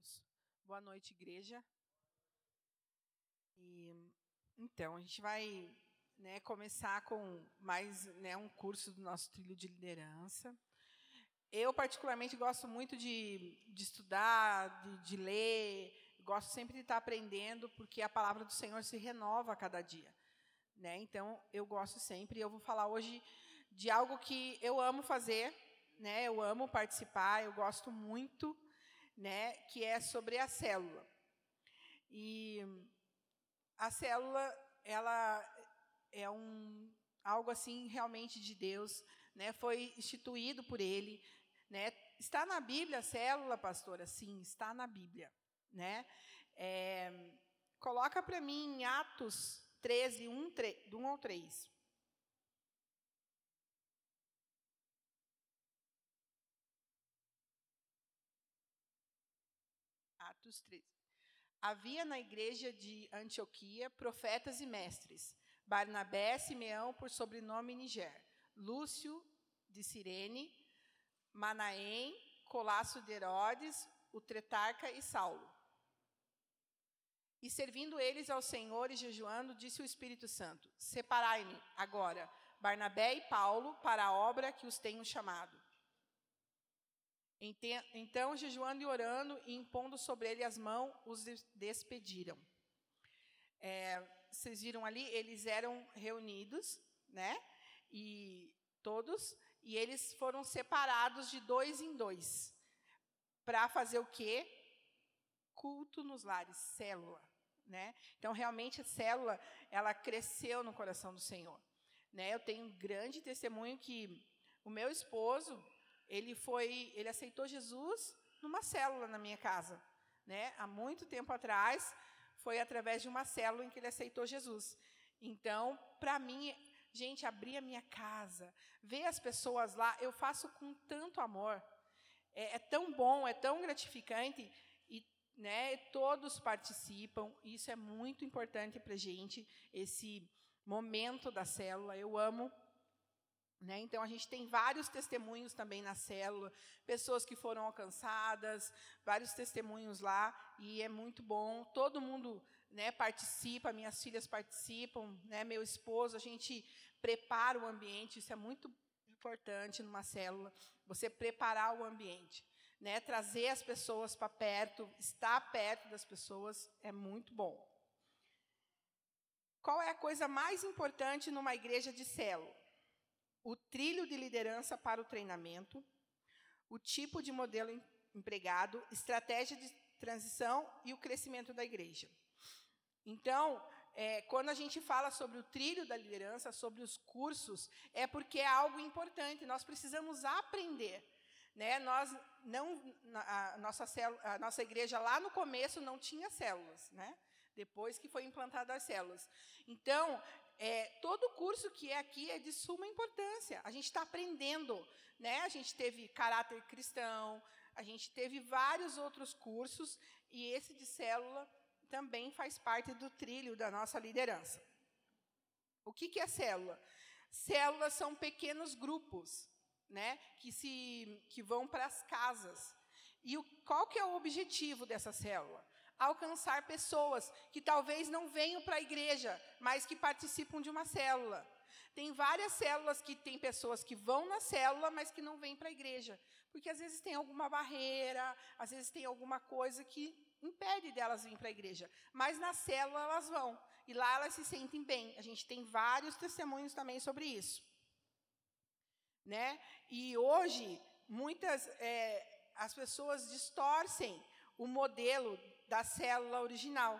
Deus. Boa noite, igreja. E, então, a gente vai né, começar com mais né, um curso do nosso trilho de liderança. Eu, particularmente, gosto muito de, de estudar, de, de ler, gosto sempre de estar aprendendo, porque a palavra do Senhor se renova a cada dia. Né? Então, eu gosto sempre. Eu vou falar hoje de algo que eu amo fazer, né? eu amo participar, eu gosto muito, né? que é sobre a célula. E a célula, ela é um algo assim realmente de Deus, né? Foi instituído por Ele, né? Está na Bíblia a célula, pastora? Sim, está na Bíblia, né? É, coloca para mim em Atos 13, 1, 3, 1 ao 3. Atos 13. Havia na igreja de Antioquia profetas e mestres: Barnabé, Simeão, por sobrenome Niger, Lúcio de Cirene, Manaém, Colasso de Herodes, o Tretarca e Saulo. E servindo eles ao Senhor e jejuando, disse o Espírito Santo: Separai-me agora, Barnabé e Paulo, para a obra que os tenho chamado. Então, jejuando e orando e impondo sobre ele as mãos, os despediram. É, vocês viram ali, eles eram reunidos, né? E todos, e eles foram separados de dois em dois. Para fazer o quê? Culto nos lares, célula. Né? Então, realmente, a célula, ela cresceu no coração do Senhor. Né? Eu tenho um grande testemunho que o meu esposo, ele foi, ele aceitou Jesus numa célula na minha casa, né? Há muito tempo atrás, foi através de uma célula em que ele aceitou Jesus. Então, para mim, gente, abrir a minha casa, ver as pessoas lá, eu faço com tanto amor. É, é tão bom, é tão gratificante e né, todos participam. Isso é muito importante para gente esse momento da célula. Eu amo né? Então, a gente tem vários testemunhos também na célula, pessoas que foram alcançadas, vários testemunhos lá, e é muito bom. Todo mundo né, participa, minhas filhas participam, né, meu esposo, a gente prepara o ambiente, isso é muito importante numa célula, você preparar o ambiente. Né, trazer as pessoas para perto, estar perto das pessoas é muito bom. Qual é a coisa mais importante numa igreja de célula? O trilho de liderança para o treinamento, o tipo de modelo empregado, estratégia de transição e o crescimento da igreja. Então, é, quando a gente fala sobre o trilho da liderança, sobre os cursos, é porque é algo importante, nós precisamos aprender. Né? Nós não, a, nossa a nossa igreja lá no começo não tinha células, né? depois que foi implantada as células. Então, é, todo curso que é aqui é de suma importância. A gente está aprendendo, né? A gente teve caráter cristão, a gente teve vários outros cursos e esse de célula também faz parte do trilho da nossa liderança. O que, que é célula? Células são pequenos grupos, né? Que se que vão para as casas. E o, qual que é o objetivo dessa célula? Alcançar pessoas que talvez não venham para a igreja, mas que participam de uma célula. Tem várias células que tem pessoas que vão na célula, mas que não vêm para a igreja. Porque às vezes tem alguma barreira, às vezes tem alguma coisa que impede delas vir para a igreja. Mas na célula elas vão. E lá elas se sentem bem. A gente tem vários testemunhos também sobre isso. Né? E hoje, muitas é, as pessoas distorcem o modelo da célula original,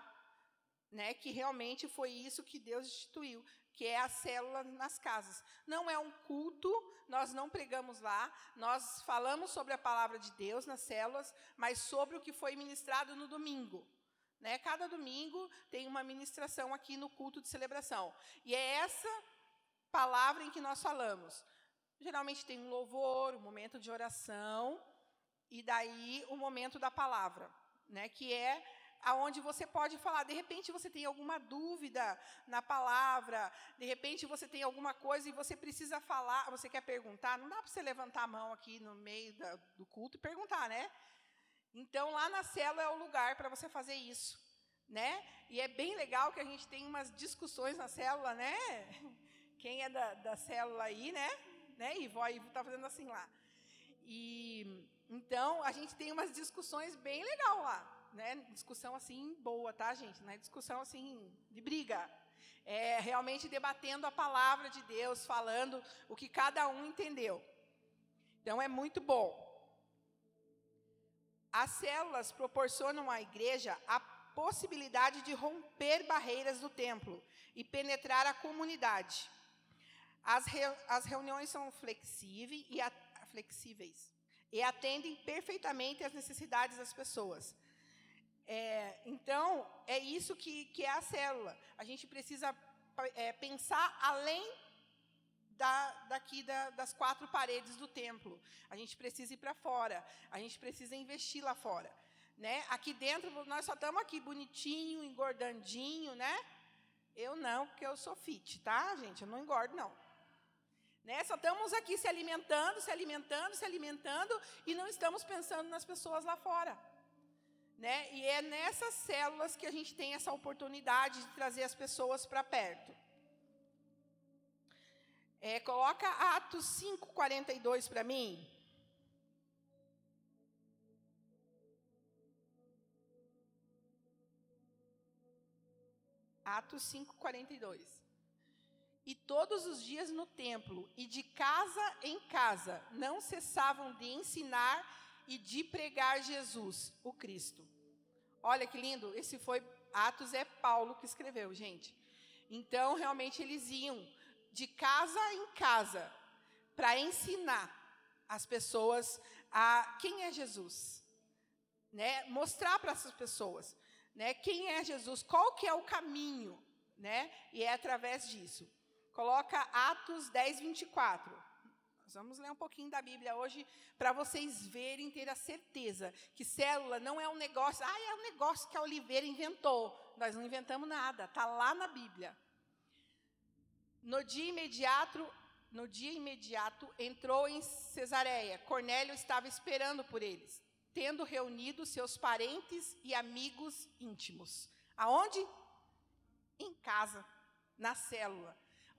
né, que realmente foi isso que Deus instituiu, que é a célula nas casas. Não é um culto, nós não pregamos lá, nós falamos sobre a palavra de Deus nas células, mas sobre o que foi ministrado no domingo. Né? Cada domingo tem uma ministração aqui no culto de celebração. E é essa palavra em que nós falamos. Geralmente tem um louvor, um momento de oração, e daí o momento da palavra, né, que é aonde você pode falar. De repente você tem alguma dúvida na palavra, de repente você tem alguma coisa e você precisa falar, você quer perguntar, não dá para você levantar a mão aqui no meio da, do culto e perguntar, né? Então, lá na célula é o lugar para você fazer isso. Né? E é bem legal que a gente tem umas discussões na célula, né? Quem é da, da célula aí, né? né? Ivo, a está fazendo assim lá. E então a gente tem umas discussões bem legal lá, né? Discussão assim boa, tá, gente? Não é discussão assim de briga. É realmente debatendo a palavra de Deus, falando o que cada um entendeu. Então é muito bom. As células proporcionam à igreja a possibilidade de romper barreiras do templo e penetrar a comunidade. As, as reuniões são flexíveis e, a, flexíveis e atendem perfeitamente às necessidades das pessoas. É, então, é isso que, que, é a célula. A gente precisa é, pensar além da, daqui da, das quatro paredes do templo. A gente precisa ir para fora. A gente precisa investir lá fora. Né? Aqui dentro, nós só estamos aqui bonitinho, engordandinho, né? Eu não, porque eu sou fit, tá, gente? Eu não engordo, não. Né? Só estamos aqui se alimentando, se alimentando, se alimentando e não estamos pensando nas pessoas lá fora. Né? E é nessas células que a gente tem essa oportunidade de trazer as pessoas para perto. É, coloca Atos 5,42 para mim. Atos 5,42 e todos os dias no templo e de casa em casa não cessavam de ensinar e de pregar Jesus, o Cristo. Olha que lindo, esse foi Atos é Paulo que escreveu, gente. Então, realmente eles iam de casa em casa para ensinar as pessoas a quem é Jesus, né? Mostrar para essas pessoas, né, quem é Jesus, qual que é o caminho, né? E é através disso. Coloca Atos 10, 24. Nós vamos ler um pouquinho da Bíblia hoje para vocês verem, ter a certeza que célula não é um negócio, ah, é um negócio que a Oliveira inventou. Nós não inventamos nada, está lá na Bíblia. No dia imediato, no dia imediato entrou em Cesareia. Cornélio estava esperando por eles, tendo reunido seus parentes e amigos íntimos. Aonde? Em casa, na célula.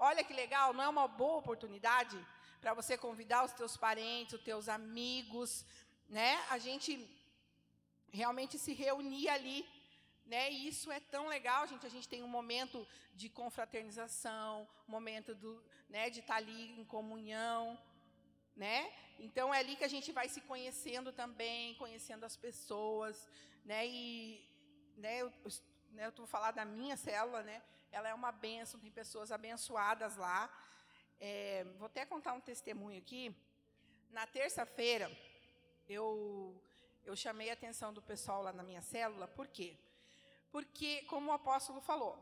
Olha que legal, não é uma boa oportunidade para você convidar os teus parentes, os teus amigos, né? A gente realmente se reunir ali, né? E isso é tão legal, gente. A gente tem um momento de confraternização, um momento do, né, de estar tá ali em comunhão, né? Então é ali que a gente vai se conhecendo também, conhecendo as pessoas, né? E né, eu, né, eu estou falando da minha célula, né? Ela é uma benção, tem pessoas abençoadas lá. É, vou até contar um testemunho aqui. Na terça-feira, eu, eu chamei a atenção do pessoal lá na minha célula, por quê? Porque, como o apóstolo falou,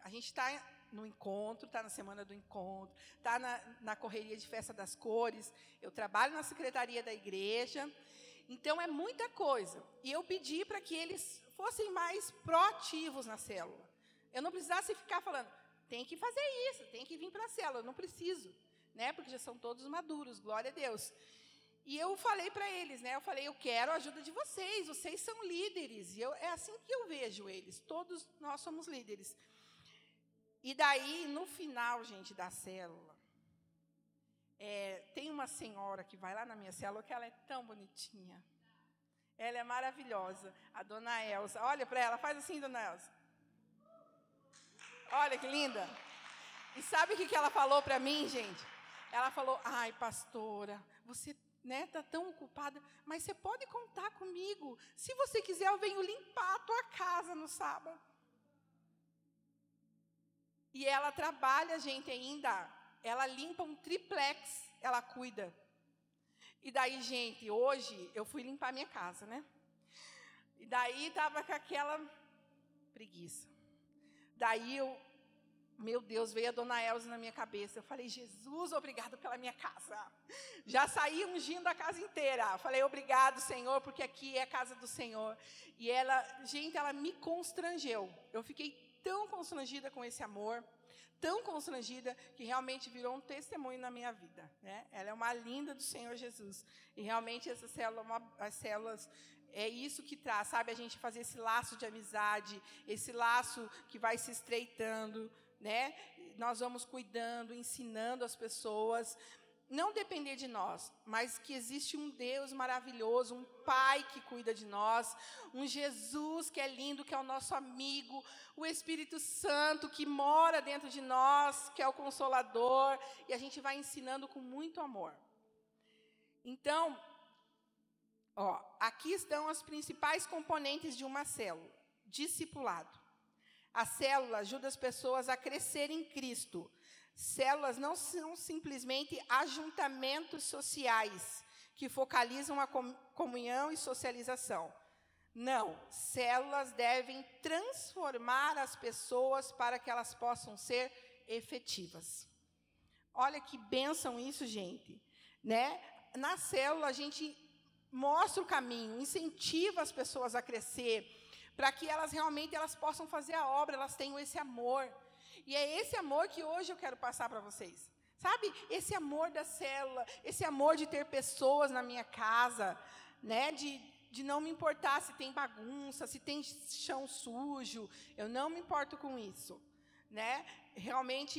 a gente está no encontro, está na semana do encontro, está na, na correria de festa das cores, eu trabalho na secretaria da igreja, então é muita coisa. E eu pedi para que eles fossem mais proativos na célula. Eu não precisasse ficar falando, tem que fazer isso, tem que vir para a célula, eu não preciso, né? Porque já são todos maduros, glória a Deus. E eu falei para eles, né? Eu falei, eu quero a ajuda de vocês, vocês são líderes. E eu, é assim que eu vejo eles, todos nós somos líderes. E daí, no final, gente, da célula, é, tem uma senhora que vai lá na minha célula que ela é tão bonitinha. Ela é maravilhosa, a dona Elsa. Olha para ela, faz assim, dona Elsa. Olha que linda. E sabe o que, ela falou para mim, gente? Ela falou: ai, pastora, você né, tá tão ocupada, mas você pode contar comigo. Se você quiser, eu venho limpar a tua casa no sábado. E ela trabalha, gente, ainda. Ela limpa um triplex, ela cuida. E daí, gente, hoje eu fui limpar minha casa, né? E daí estava com aquela preguiça. Daí eu, meu Deus, veio a dona Elza na minha cabeça. Eu falei, Jesus, obrigado pela minha casa. Já saí ungindo a casa inteira. Falei, obrigado, Senhor, porque aqui é a casa do Senhor. E ela, gente, ela me constrangeu. Eu fiquei tão constrangida com esse amor, tão constrangida, que realmente virou um testemunho na minha vida. Né? Ela é uma linda do Senhor Jesus. E realmente essa célula, uma, as células é isso que traz, sabe, a gente fazer esse laço de amizade, esse laço que vai se estreitando, né? Nós vamos cuidando, ensinando as pessoas, não depender de nós, mas que existe um Deus maravilhoso, um Pai que cuida de nós, um Jesus que é lindo, que é o nosso amigo, o Espírito Santo que mora dentro de nós, que é o consolador, e a gente vai ensinando com muito amor. Então, ó, aqui estão as principais componentes de uma célula: discipulado. A célula ajuda as pessoas a crescer em Cristo, Células não são simplesmente ajuntamentos sociais que focalizam a comunhão e socialização. Não, células devem transformar as pessoas para que elas possam ser efetivas. Olha que bênção isso, gente. Né? Na célula, a gente mostra o caminho, incentiva as pessoas a crescer, para que elas realmente elas possam fazer a obra, elas tenham esse amor. E é esse amor que hoje eu quero passar para vocês. Sabe? Esse amor da célula, esse amor de ter pessoas na minha casa, né? De, de não me importar se tem bagunça, se tem chão sujo, eu não me importo com isso, né? Realmente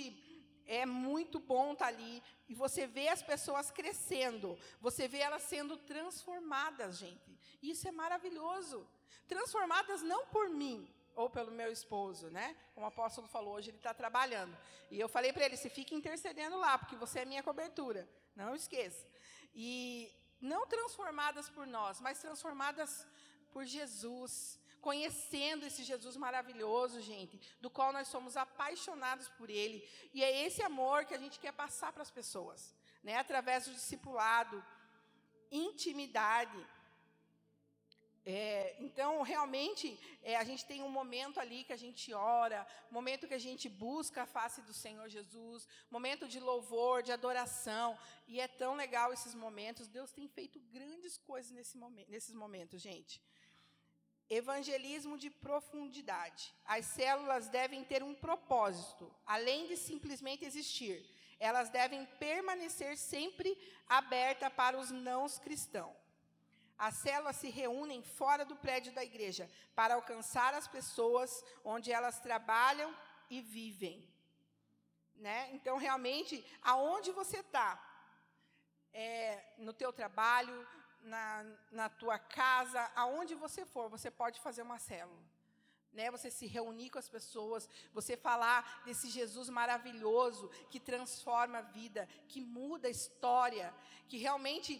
é muito bom estar tá ali e você vê as pessoas crescendo, você vê elas sendo transformadas, gente. Isso é maravilhoso. Transformadas não por mim, ou pelo meu esposo, né? Como o apóstolo falou, hoje ele está trabalhando. E eu falei para ele: se fica intercedendo lá, porque você é minha cobertura. Não esqueça. E não transformadas por nós, mas transformadas por Jesus, conhecendo esse Jesus maravilhoso, gente, do qual nós somos apaixonados por ele. E é esse amor que a gente quer passar para as pessoas, né? Através do discipulado, intimidade, é, então, realmente, é, a gente tem um momento ali que a gente ora, momento que a gente busca a face do Senhor Jesus, momento de louvor, de adoração, e é tão legal esses momentos. Deus tem feito grandes coisas nesse momento, nesses momentos, gente. Evangelismo de profundidade. As células devem ter um propósito, além de simplesmente existir. Elas devem permanecer sempre abertas para os não cristãos. As células se reúnem fora do prédio da igreja para alcançar as pessoas onde elas trabalham e vivem. Né? Então, realmente, aonde você está, é, no teu trabalho, na, na tua casa, aonde você for, você pode fazer uma célula. Né, você se reunir com as pessoas, você falar desse Jesus maravilhoso que transforma a vida, que muda a história, que realmente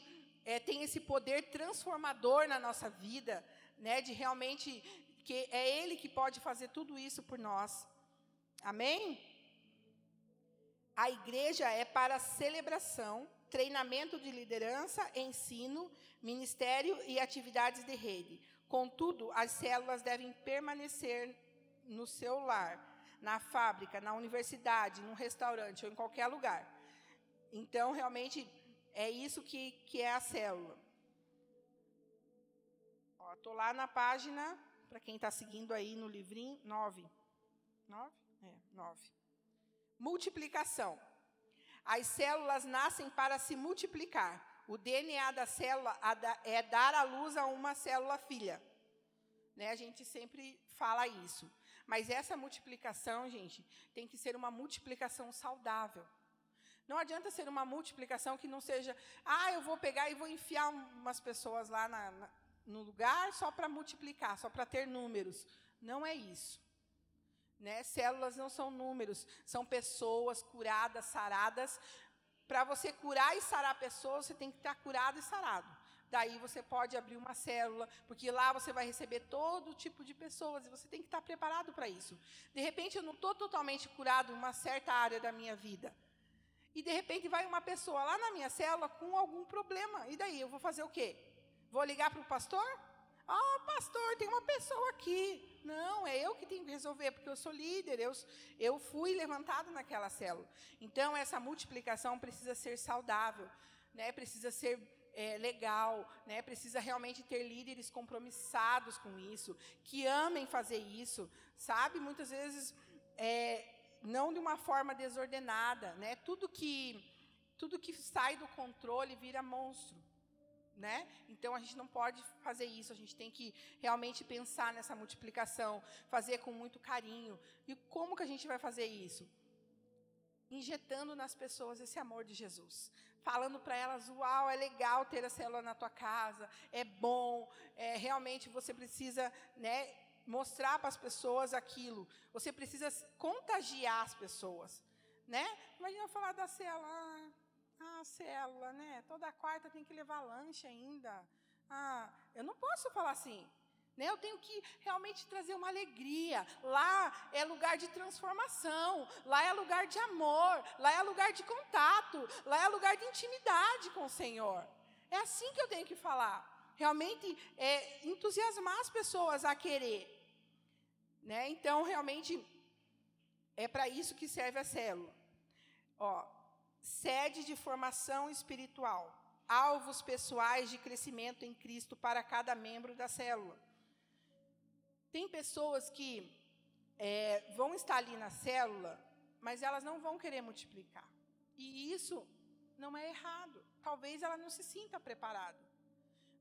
é, tem esse poder transformador na nossa vida, né, de realmente que é Ele que pode fazer tudo isso por nós. Amém? A igreja é para celebração, treinamento de liderança, ensino, ministério e atividades de rede. Contudo, as células devem permanecer no seu lar, na fábrica, na universidade, num restaurante ou em qualquer lugar. Então, realmente, é isso que, que é a célula. Estou lá na página, para quem está seguindo aí no livrinho, 9. 9? É, 9. Multiplicação. As células nascem para se multiplicar. O DNA da célula é dar à luz a uma célula filha. Né? A gente sempre fala isso. Mas essa multiplicação, gente, tem que ser uma multiplicação saudável. Não adianta ser uma multiplicação que não seja, ah, eu vou pegar e vou enfiar umas pessoas lá na, na, no lugar só para multiplicar, só para ter números. Não é isso. Né? Células não são números, são pessoas curadas, saradas. Para você curar e sarar pessoas, você tem que estar curado e sarado. Daí você pode abrir uma célula, porque lá você vai receber todo tipo de pessoas e você tem que estar preparado para isso. De repente, eu não estou totalmente curado em uma certa área da minha vida e de repente vai uma pessoa lá na minha célula com algum problema. E daí, eu vou fazer o quê? Vou ligar para o pastor? Ah, oh, pastor, tem uma pessoa aqui. Não, é eu que tenho que resolver, porque eu sou líder, eu, eu fui levantado naquela célula. Então, essa multiplicação precisa ser saudável, né? precisa ser é, legal, né? precisa realmente ter líderes compromissados com isso, que amem fazer isso, sabe? Muitas vezes é, não de uma forma desordenada, né? Tudo que tudo que sai do controle vira monstro, né? Então a gente não pode fazer isso, a gente tem que realmente pensar nessa multiplicação, fazer com muito carinho. E como que a gente vai fazer isso? Injetando nas pessoas esse amor de Jesus, falando para elas: Uau, é legal ter a célula na tua casa, é bom, é, realmente você precisa né, mostrar para as pessoas aquilo, você precisa contagiar as pessoas. Né? Imagina falar da célula, ah, célula, né? Toda quarta tem que levar lanche ainda. Ah, eu não posso falar assim. Né? Eu tenho que realmente trazer uma alegria. Lá é lugar de transformação, lá é lugar de amor, lá é lugar de contato, lá é lugar de intimidade com o Senhor. É assim que eu tenho que falar. Realmente é, entusiasmar as pessoas a querer. Né? Então, realmente, é para isso que serve a célula. Ó, sede de formação espiritual, alvos pessoais de crescimento em Cristo para cada membro da célula. Tem pessoas que é, vão estar ali na célula, mas elas não vão querer multiplicar. E isso não é errado. Talvez ela não se sinta preparada.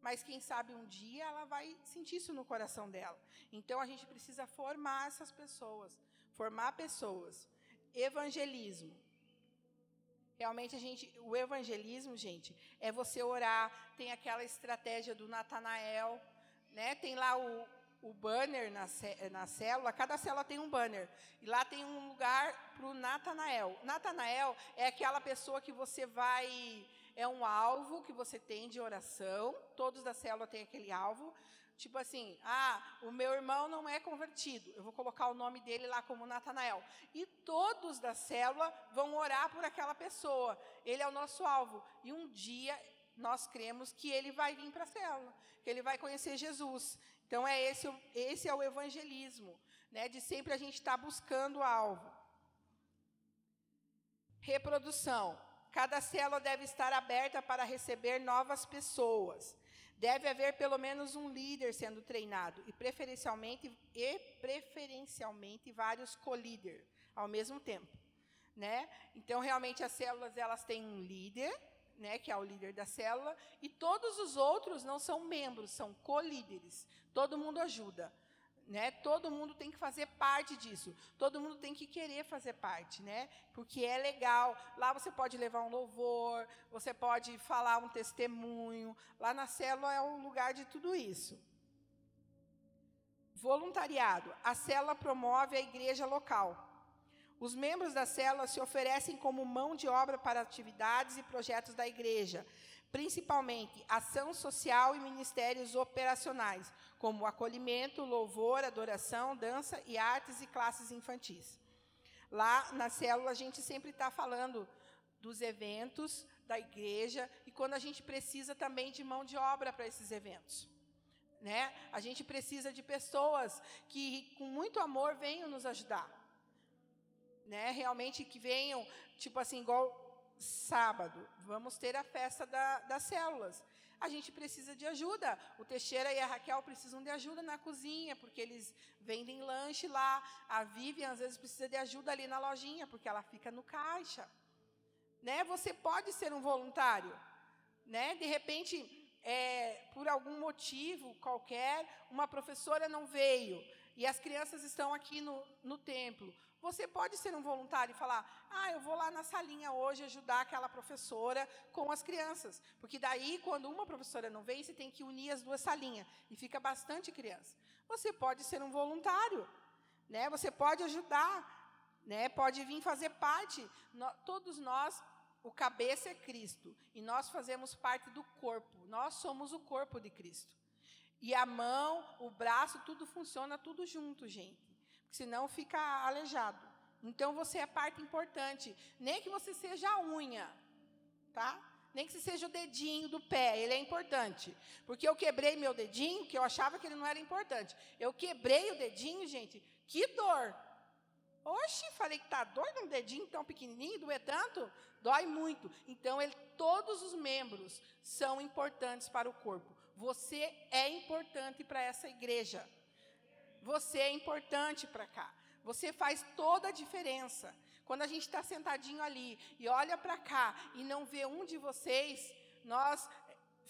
Mas quem sabe um dia ela vai sentir isso no coração dela. Então a gente precisa formar essas pessoas, formar pessoas. Evangelismo. Realmente a gente, o evangelismo, gente, é você orar, tem aquela estratégia do Natanael, né? Tem lá o, o banner na, na célula, cada célula tem um banner. E lá tem um lugar para o Natanael. Natanael é aquela pessoa que você vai. É um alvo que você tem de oração. Todos da célula têm aquele alvo. Tipo assim, ah, o meu irmão não é convertido. Eu vou colocar o nome dele lá como Natanael. E todos da célula vão orar por aquela pessoa. Ele é o nosso alvo. E um dia nós cremos que ele vai vir para a célula, que ele vai conhecer Jesus. Então é esse, esse é o evangelismo, né? De sempre a gente estar tá buscando o alvo. Reprodução. Cada célula deve estar aberta para receber novas pessoas. Deve haver pelo menos um líder sendo treinado e preferencialmente e preferencialmente vários co-líder ao mesmo tempo, né? Então realmente as células elas têm um líder, né, que é o líder da célula, e todos os outros não são membros, são co-líderes. Todo mundo ajuda. Né? Todo mundo tem que fazer parte disso. Todo mundo tem que querer fazer parte, né? Porque é legal. Lá você pode levar um louvor, você pode falar um testemunho. Lá na célula é o lugar de tudo isso. Voluntariado. A célula promove a igreja local. Os membros da célula se oferecem como mão de obra para atividades e projetos da igreja, principalmente ação social e ministérios operacionais, como acolhimento, louvor, adoração, dança e artes e classes infantis. Lá na célula, a gente sempre está falando dos eventos da igreja e quando a gente precisa também de mão de obra para esses eventos. Né? A gente precisa de pessoas que, com muito amor, venham nos ajudar. Né? Realmente que venham, tipo assim, igual sábado, vamos ter a festa da, das células a gente precisa de ajuda. O Teixeira e a Raquel precisam de ajuda na cozinha, porque eles vendem lanche lá. A Vivian, às vezes, precisa de ajuda ali na lojinha, porque ela fica no caixa. Né? Você pode ser um voluntário. Né? De repente, é, por algum motivo qualquer, uma professora não veio e as crianças estão aqui no, no templo. Você pode ser um voluntário e falar: ah, eu vou lá na salinha hoje ajudar aquela professora com as crianças. Porque daí, quando uma professora não vem, você tem que unir as duas salinhas. E fica bastante criança. Você pode ser um voluntário. Né? Você pode ajudar. Né? Pode vir fazer parte. Todos nós, o cabeça é Cristo. E nós fazemos parte do corpo. Nós somos o corpo de Cristo. E a mão, o braço, tudo funciona tudo junto, gente senão fica aleijado. Então você é parte importante. Nem que você seja a unha, tá? Nem que você seja o dedinho do pé, ele é importante. Porque eu quebrei meu dedinho, que eu achava que ele não era importante. Eu quebrei o dedinho, gente, que dor. Oxe, falei que tá doido um dedinho tão pequenininho, doer tanto? Dói muito. Então, ele, todos os membros são importantes para o corpo. Você é importante para essa igreja. Você é importante para cá. Você faz toda a diferença. Quando a gente está sentadinho ali e olha para cá e não vê um de vocês, nós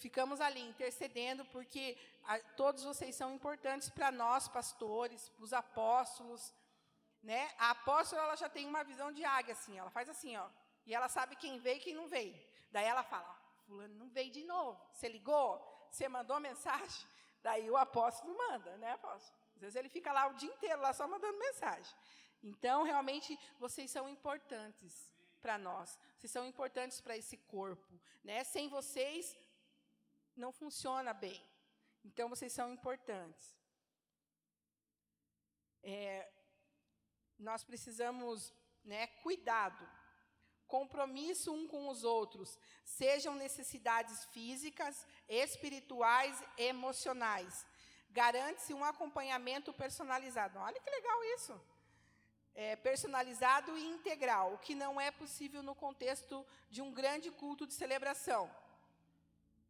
ficamos ali intercedendo, porque a, todos vocês são importantes para nós, pastores, os apóstolos. Né? A apóstola ela já tem uma visão de águia, assim, ela faz assim, ó, e ela sabe quem veio e quem não veio. Daí ela fala, fulano não veio de novo. Você ligou? Você mandou mensagem? Daí o apóstolo manda, né, apóstolo? Às vezes ele fica lá o dia inteiro, lá só mandando mensagem. Então, realmente, vocês são importantes para nós. Vocês são importantes para esse corpo. Né? Sem vocês, não funciona bem. Então, vocês são importantes. É, nós precisamos né, cuidado, compromisso um com os outros, sejam necessidades físicas, espirituais, emocionais. Garante-se um acompanhamento personalizado. Olha que legal isso. É, personalizado e integral, o que não é possível no contexto de um grande culto de celebração.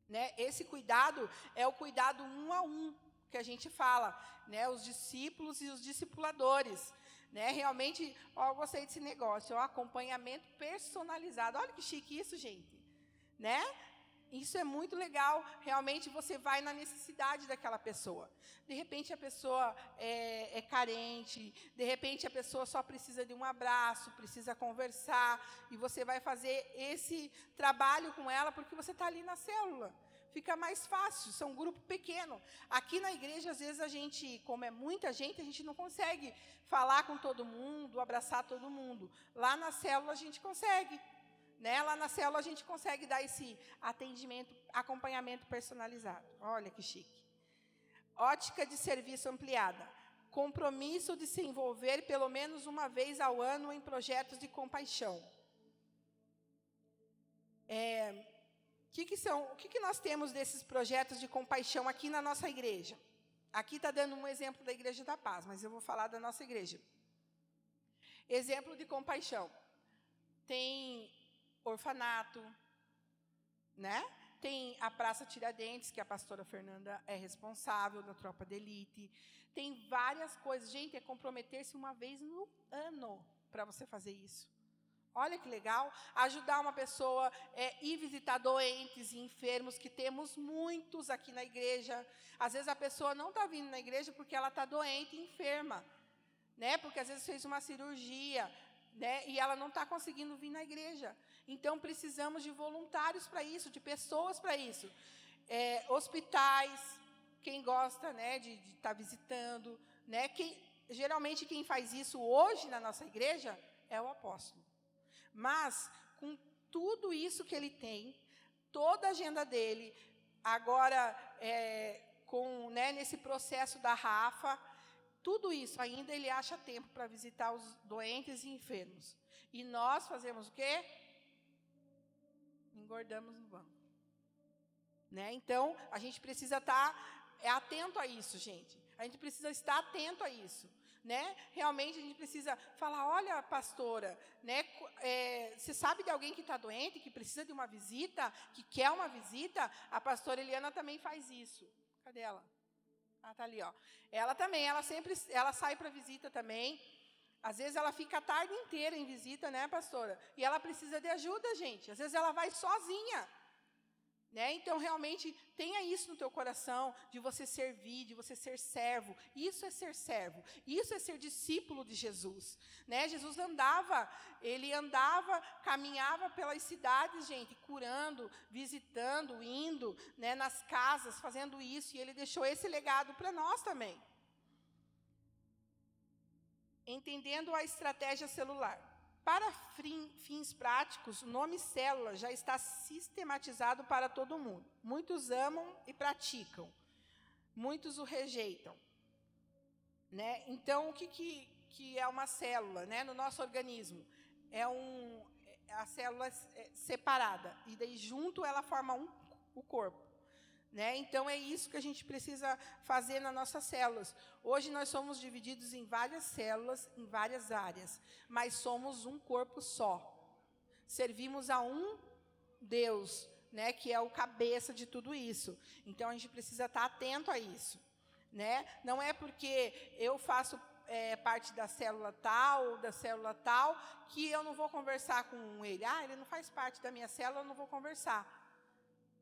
Né? Esse cuidado é o cuidado um a um que a gente fala, né? os discípulos e os discipuladores. Né? Realmente, ó, eu gostei desse negócio, o acompanhamento personalizado. Olha que chique isso, gente. Né? Isso é muito legal. Realmente você vai na necessidade daquela pessoa. De repente a pessoa é, é, carente, de repente a pessoa só precisa de um abraço, precisa conversar, e você vai fazer esse trabalho com ela porque você está ali na célula. Fica mais fácil, são um grupo pequeno. Aqui na igreja, às vezes, a gente, como é muita gente, a gente não consegue falar com todo mundo, abraçar todo mundo. Lá na célula a gente consegue. Né? Lá na célula a gente consegue dar esse atendimento, acompanhamento personalizado. Olha que chique. Ótica de serviço ampliada. Compromisso de se envolver pelo menos uma vez ao ano em projetos de compaixão. É, que que são, o que, que nós temos desses projetos de compaixão aqui na nossa igreja? Aqui está dando um exemplo da Igreja da Paz, mas eu vou falar da nossa igreja. Exemplo de compaixão. Tem orfanato, né? Tem a Praça Tiradentes, que a pastora Fernanda é responsável da tropa de elite. Tem várias coisas. Gente, é comprometer-se uma vez no ano para você fazer isso. Olha que legal. Ajudar uma pessoa, é, ir visitar doentes e enfermos, que temos muitos aqui na igreja. Às vezes a pessoa não está vindo na igreja porque ela está doente e enferma. Né? Porque às vezes fez uma cirurgia, né? E ela não está conseguindo vir na igreja. Então precisamos de voluntários para isso, de pessoas para isso. É, hospitais, quem gosta, né, de estar tá visitando, né? Quem, geralmente quem faz isso hoje na nossa igreja é o apóstolo. Mas com tudo isso que ele tem, toda a agenda dele, agora é, com né, nesse processo da Rafa, tudo isso ainda ele acha tempo para visitar os doentes e enfermos. E nós fazemos o quê? Engordamos no banco. Né? Então, a gente precisa estar tá, é, atento a isso, gente. A gente precisa estar atento a isso. Né? Realmente a gente precisa falar, olha, pastora, né? É, você sabe de alguém que está doente, que precisa de uma visita, que quer uma visita? A pastora Eliana também faz isso. Cadê ela? Ah, tá ali, ó. Ela também, ela sempre, ela sai para visita também. Às vezes ela fica a tarde inteira em visita, né, pastora? E ela precisa de ajuda, gente. Às vezes ela vai sozinha. Né? Então, realmente, tenha isso no teu coração, de você servir, de você ser servo. Isso é ser servo. Isso é ser discípulo de Jesus. Né? Jesus andava, ele andava, caminhava pelas cidades, gente, curando, visitando, indo né, nas casas, fazendo isso. E ele deixou esse legado para nós também. Entendendo a estratégia celular. Para fins práticos, o nome célula já está sistematizado para todo mundo. Muitos amam e praticam, muitos o rejeitam. Né? Então, o que, que, que é uma célula né? no nosso organismo? É um, a célula é separada, e daí junto ela forma um, o corpo. Né? Então, é isso que a gente precisa fazer nas nossas células. Hoje, nós somos divididos em várias células, em várias áreas, mas somos um corpo só. Servimos a um Deus, né, que é o cabeça de tudo isso. Então, a gente precisa estar atento a isso. Né? Não é porque eu faço é, parte da célula tal, da célula tal, que eu não vou conversar com ele. Ah, ele não faz parte da minha célula, eu não vou conversar.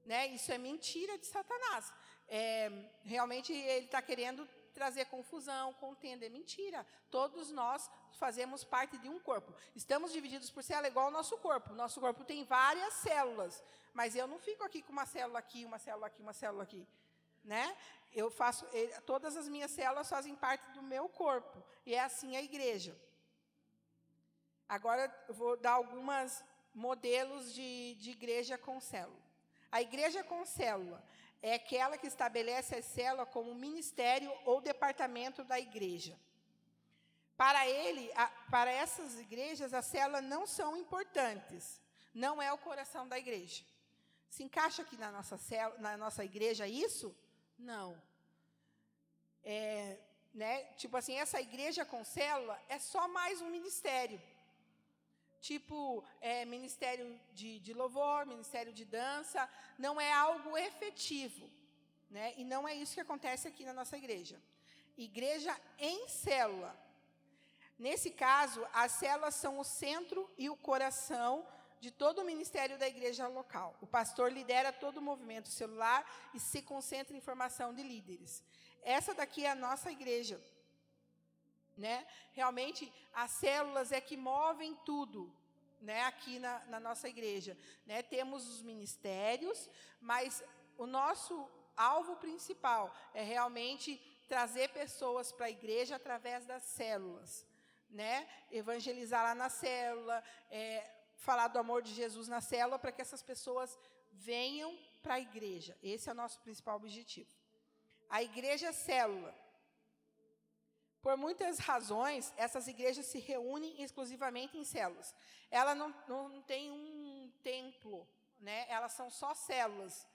Né? Isso é mentira de Satanás. É, realmente ele está querendo trazer confusão, contenda. É mentira. Todos nós fazemos parte de um corpo. Estamos divididos por célula igual ao nosso corpo. Nosso corpo tem várias células. Mas eu não fico aqui com uma célula aqui, uma célula aqui, uma célula aqui. Né? Eu faço, todas as minhas células fazem parte do meu corpo. E é assim a igreja. Agora eu vou dar alguns modelos de, de igreja com célula. A igreja com célula é aquela que estabelece a célula como ministério ou departamento da igreja. Para ele, a, para essas igrejas, as células não são importantes. Não é o coração da igreja. Se encaixa aqui na nossa, célula, na nossa igreja isso? Não. É, né, tipo assim, essa igreja com célula é só mais um ministério. Tipo, é, ministério de, de louvor, ministério de dança, não é algo efetivo. Né? E não é isso que acontece aqui na nossa igreja. Igreja em célula. Nesse caso, as células são o centro e o coração de todo o ministério da igreja local. O pastor lidera todo o movimento celular e se concentra em formação de líderes. Essa daqui é a nossa igreja. Né? Realmente, as células é que movem tudo né, aqui na, na nossa igreja. Né? Temos os ministérios, mas o nosso alvo principal é realmente trazer pessoas para a igreja através das células. Né? Evangelizar lá na célula, é, falar do amor de Jesus na célula, para que essas pessoas venham para a igreja. Esse é o nosso principal objetivo. A igreja célula por muitas razões, essas igrejas se reúnem exclusivamente em células. Ela não, não tem um templo, né? elas são só células.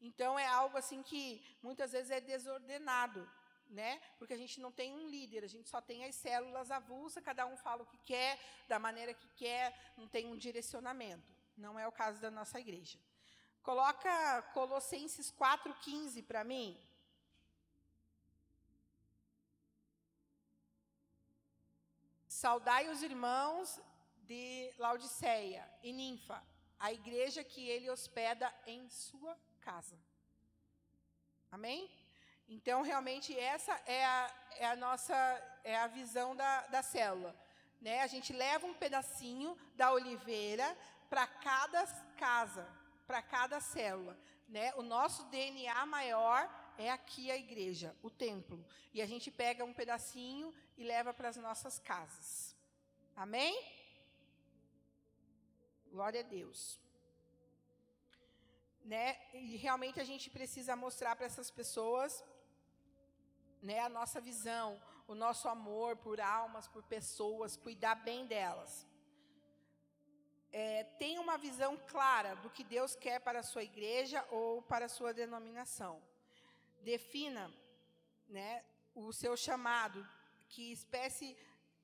Então, é algo assim que muitas vezes é desordenado, né? porque a gente não tem um líder, a gente só tem as células avulsas, cada um fala o que quer, da maneira que quer, não tem um direcionamento. Não é o caso da nossa igreja. Coloca Colossenses 4,15 para mim. Saudai os irmãos de Laodiceia e Ninfa, a igreja que ele hospeda em sua casa. Amém? Então, realmente, essa é a, é a nossa é a visão da, da célula. Né? A gente leva um pedacinho da oliveira para cada casa, para cada célula. Né? O nosso DNA maior é aqui a igreja, o templo. E a gente pega um pedacinho e leva para as nossas casas. Amém? Glória a Deus. Né? E realmente a gente precisa mostrar para essas pessoas né, a nossa visão, o nosso amor por almas, por pessoas, cuidar bem delas. É, tem uma visão clara do que Deus quer para a sua igreja ou para a sua denominação. Defina né, o seu chamado, que espécie,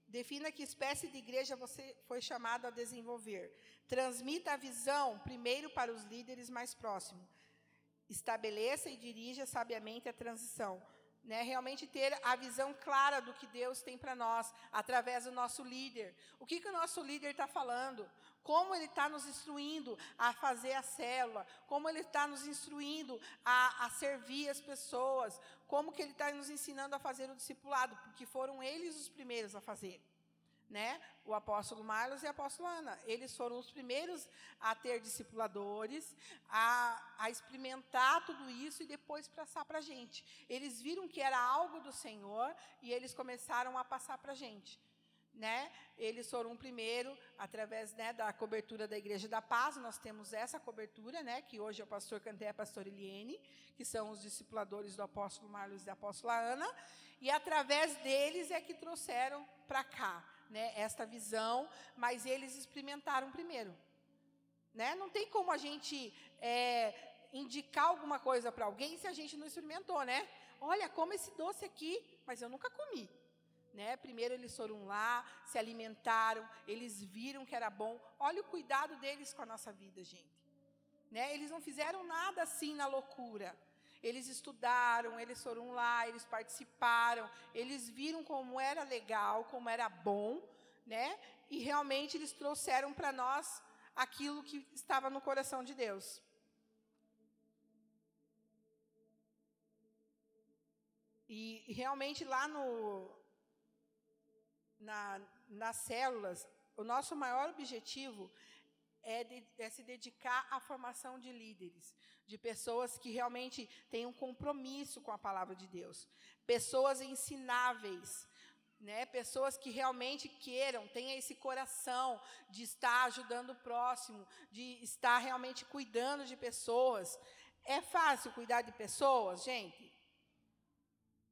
defina que espécie de igreja você foi chamado a desenvolver. Transmita a visão primeiro para os líderes mais próximos. Estabeleça e dirija sabiamente a transição. Né, realmente ter a visão clara do que Deus tem para nós, através do nosso líder. O que, que o nosso líder está falando? Como ele está nos instruindo a fazer a célula, como ele está nos instruindo a, a servir as pessoas, como que ele está nos ensinando a fazer o discipulado, porque foram eles os primeiros a fazer. Né? O apóstolo Marlos e a apóstola Ana. Eles foram os primeiros a ter discipuladores, a, a experimentar tudo isso e depois passar para a gente. Eles viram que era algo do Senhor e eles começaram a passar para a gente né? Eles foram o primeiro através né, da cobertura da Igreja da Paz. Nós temos essa cobertura, né? Que hoje é o pastor Canté e a pastora Eliene, que são os discipuladores do apóstolo Marlos e da apóstola Ana, e através deles é que trouxeram para cá, né? Esta visão, mas eles experimentaram primeiro, né? Não tem como a gente é, indicar alguma coisa para alguém se a gente não experimentou, né? Olha, como esse doce aqui, mas eu nunca comi. Né? Primeiro eles foram lá, se alimentaram, eles viram que era bom. Olha o cuidado deles com a nossa vida, gente. Né? Eles não fizeram nada assim na loucura. Eles estudaram, eles foram lá, eles participaram, eles viram como era legal, como era bom, né? E realmente eles trouxeram para nós aquilo que estava no coração de Deus. E realmente lá no, na, nas células, o nosso maior objetivo é, de, é, se dedicar à formação de líderes, de pessoas que realmente têm um compromisso com a palavra de Deus, pessoas ensináveis, né? Pessoas que realmente queiram, tenham esse coração de estar ajudando o próximo, de estar realmente cuidando de pessoas. É fácil cuidar de pessoas, gente?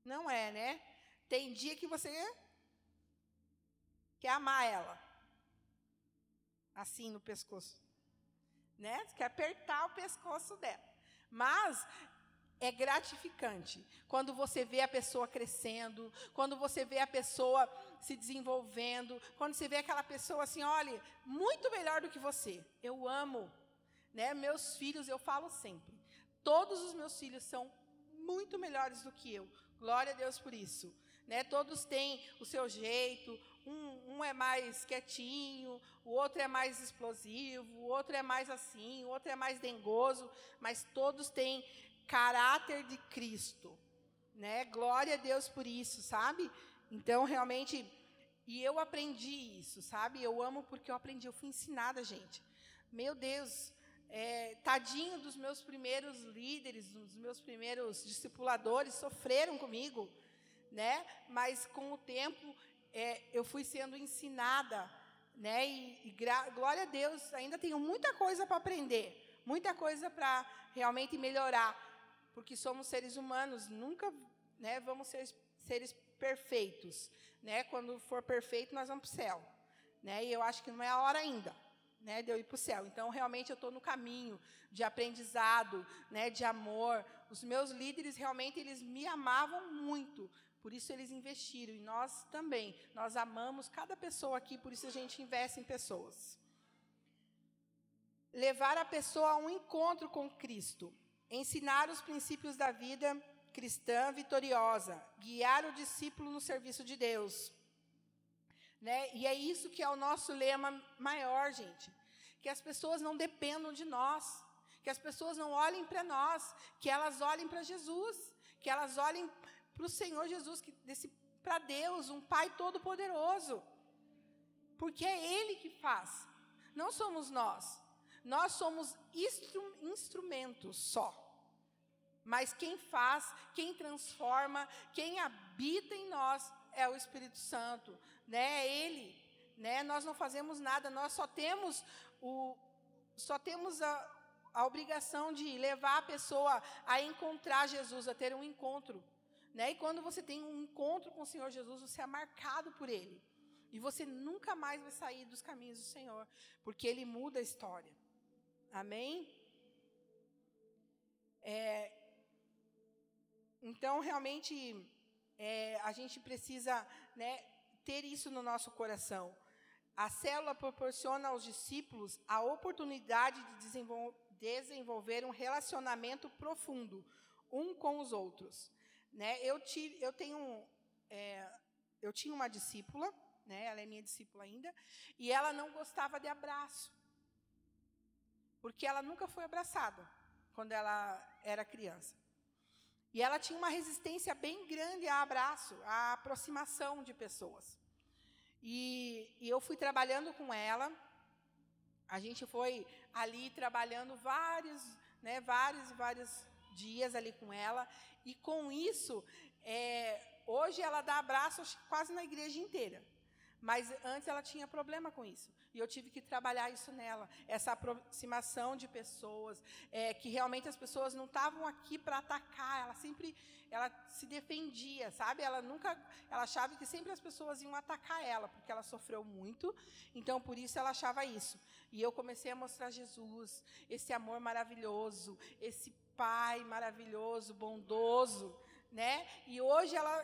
Não é, né? Tem dia que você quer amar ela. Assim no pescoço. Né? Quer apertar o pescoço dela. Mas é gratificante quando você vê a pessoa crescendo, quando você vê a pessoa se desenvolvendo, quando você vê aquela pessoa assim, olha, muito melhor do que você. Eu amo, né? Meus filhos, eu falo sempre, todos os meus filhos são muito melhores do que eu. Glória a Deus por isso. Né? Todos têm o seu jeito, um, um, é mais quietinho, o outro é mais explosivo, o outro é mais assim, o outro é mais dengoso, mas todos têm caráter de Cristo, né? Glória a Deus por isso, sabe? Então, realmente, e eu aprendi isso, sabe? Eu amo porque eu aprendi, eu fui ensinada, gente. Meu Deus, é, tadinho dos meus primeiros líderes, dos meus primeiros discipuladores, sofreram comigo, né? Mas com o tempo é, eu fui sendo ensinada, né? E, e glória a Deus, ainda tenho muita coisa para aprender, muita coisa para realmente melhorar porque somos seres humanos, nunca né, vamos ser seres perfeitos. Né? Quando for perfeito, nós vamos para o céu. Né? E eu acho que não é a hora ainda né, de eu ir para o céu. Então, realmente, eu estou no caminho de aprendizado, né, de amor. Os meus líderes, realmente, eles me amavam muito. Por isso, eles investiram. E nós também. Nós amamos cada pessoa aqui, por isso a gente investe em pessoas. Levar a pessoa a um encontro com Cristo ensinar os princípios da vida cristã vitoriosa, guiar o discípulo no serviço de Deus. Né? E é isso que é o nosso lema maior, gente. Que as pessoas não dependam de nós, que as pessoas não olhem para nós, que elas olhem para Jesus, que elas olhem para o Senhor Jesus, para Deus, um Pai todo-poderoso. Porque é Ele que faz, não somos nós. Nós somos instru instrumentos só. Mas quem faz, quem transforma, quem habita em nós é o Espírito Santo, né? É ele, né? Nós não fazemos nada, nós só temos o só temos a, a obrigação de levar a pessoa a encontrar Jesus, a ter um encontro, né? E quando você tem um encontro com o Senhor Jesus, você é marcado por ele. E você nunca mais vai sair dos caminhos do Senhor, porque ele muda a história. Amém? É, então, realmente, é, a gente precisa né, ter isso no nosso coração. A célula proporciona aos discípulos a oportunidade de desenvol desenvolver um relacionamento profundo, um com os outros. Né? Eu, tive, eu, tenho, é, eu tinha uma discípula, né, ela é minha discípula ainda, e ela não gostava de abraço porque ela nunca foi abraçada quando ela era criança. E ela tinha uma resistência bem grande a abraço, a aproximação de pessoas. E, e eu fui trabalhando com ela, a gente foi ali trabalhando vários, né, vários, vários dias ali com ela, e com isso, é, hoje ela dá abraço quase na igreja inteira. Mas antes ela tinha problema com isso. E eu tive que trabalhar isso nela. Essa aproximação de pessoas. É, que realmente as pessoas não estavam aqui para atacar. Ela sempre ela se defendia, sabe? Ela nunca. Ela achava que sempre as pessoas iam atacar ela, porque ela sofreu muito. Então, por isso ela achava isso. E eu comecei a mostrar Jesus, esse amor maravilhoso, esse pai maravilhoso, bondoso. Né? E hoje ela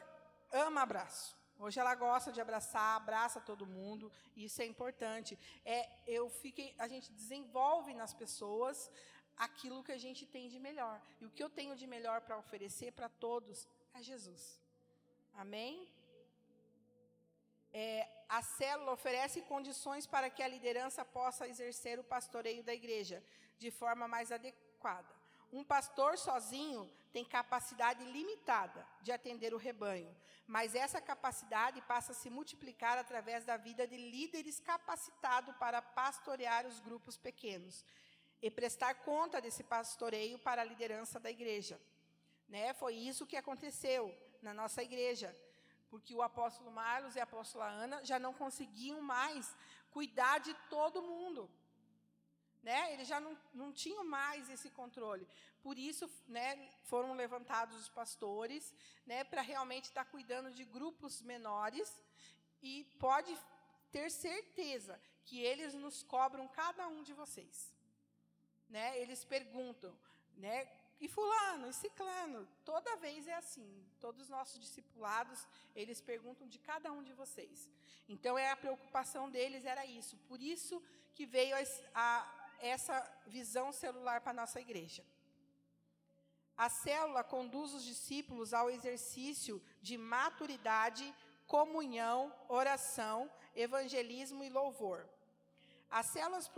ama abraço. Hoje ela gosta de abraçar, abraça todo mundo, isso é importante. É, eu fiquei, a gente desenvolve nas pessoas aquilo que a gente tem de melhor. E o que eu tenho de melhor para oferecer para todos é Jesus. Amém? É, a célula oferece condições para que a liderança possa exercer o pastoreio da igreja de forma mais adequada. Um pastor sozinho tem capacidade limitada de atender o rebanho, mas essa capacidade passa a se multiplicar através da vida de líderes capacitados para pastorear os grupos pequenos e prestar conta desse pastoreio para a liderança da igreja. Né? Foi isso que aconteceu na nossa igreja, porque o apóstolo Marlos e a apóstola Ana já não conseguiam mais cuidar de todo mundo. Né? Eles já não, não tinham mais esse controle. Por isso, né, foram levantados os pastores, né, para realmente estar cuidando de grupos menores. E pode ter certeza que eles nos cobram cada um de vocês. Né? Eles perguntam, né, e fulano, e ciclano, toda vez é assim. Todos os nossos discipulados, eles perguntam de cada um de vocês. Então, é a preocupação deles era isso. Por isso que veio a, a, essa visão celular para a nossa igreja. A célula conduz os discípulos ao exercício de maturidade, comunhão, oração, evangelismo e louvor. As células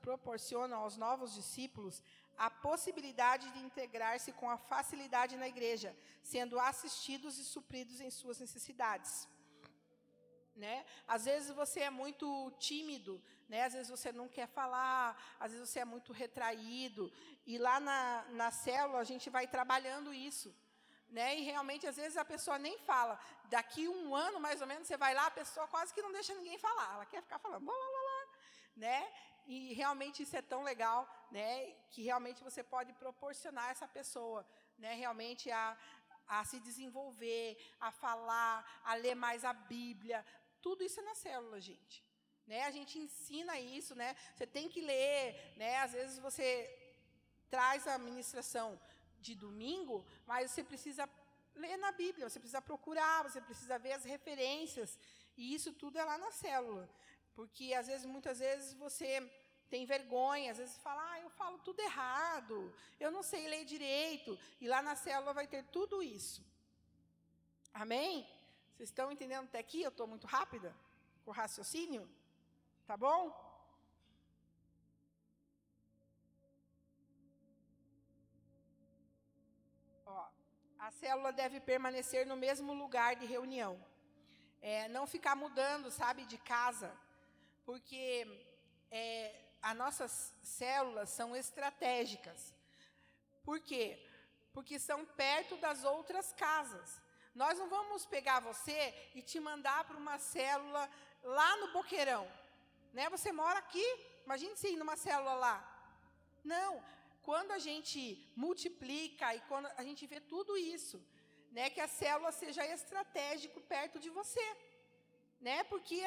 proporcionam aos novos discípulos a possibilidade de integrar-se com a facilidade na igreja, sendo assistidos e supridos em suas necessidades. Né? Às vezes você é muito tímido, né? às vezes você não quer falar, às vezes você é muito retraído. E lá na, na célula a gente vai trabalhando isso. Né? E realmente, às vezes, a pessoa nem fala. Daqui um ano, mais ou menos, você vai lá, a pessoa quase que não deixa ninguém falar. Ela quer ficar falando. Blá, blá, blá, né? E realmente isso é tão legal, né, que realmente você pode proporcionar essa pessoa, né, realmente a, a se desenvolver, a falar, a ler mais a Bíblia. Tudo isso é na célula, gente. Né? A gente ensina isso, né? Você tem que ler, né? Às vezes você traz a ministração de domingo, mas você precisa ler na Bíblia, você precisa procurar, você precisa ver as referências, e isso tudo é lá na célula. Porque às vezes, muitas vezes você tem vergonha, às vezes fala, ah, eu falo tudo errado, eu não sei ler direito. E lá na célula vai ter tudo isso. Amém? Vocês estão entendendo até aqui? Eu estou muito rápida com o raciocínio? Tá bom? Ó, a célula deve permanecer no mesmo lugar de reunião. É, não ficar mudando, sabe, de casa porque é, as nossas células são estratégicas. Por quê? Porque são perto das outras casas. Nós não vamos pegar você e te mandar para uma célula lá no Boqueirão. Né? Você mora aqui, imagine se ir numa célula lá. Não, quando a gente multiplica e quando a gente vê tudo isso, né, que a célula seja estratégico perto de você. Né? Porque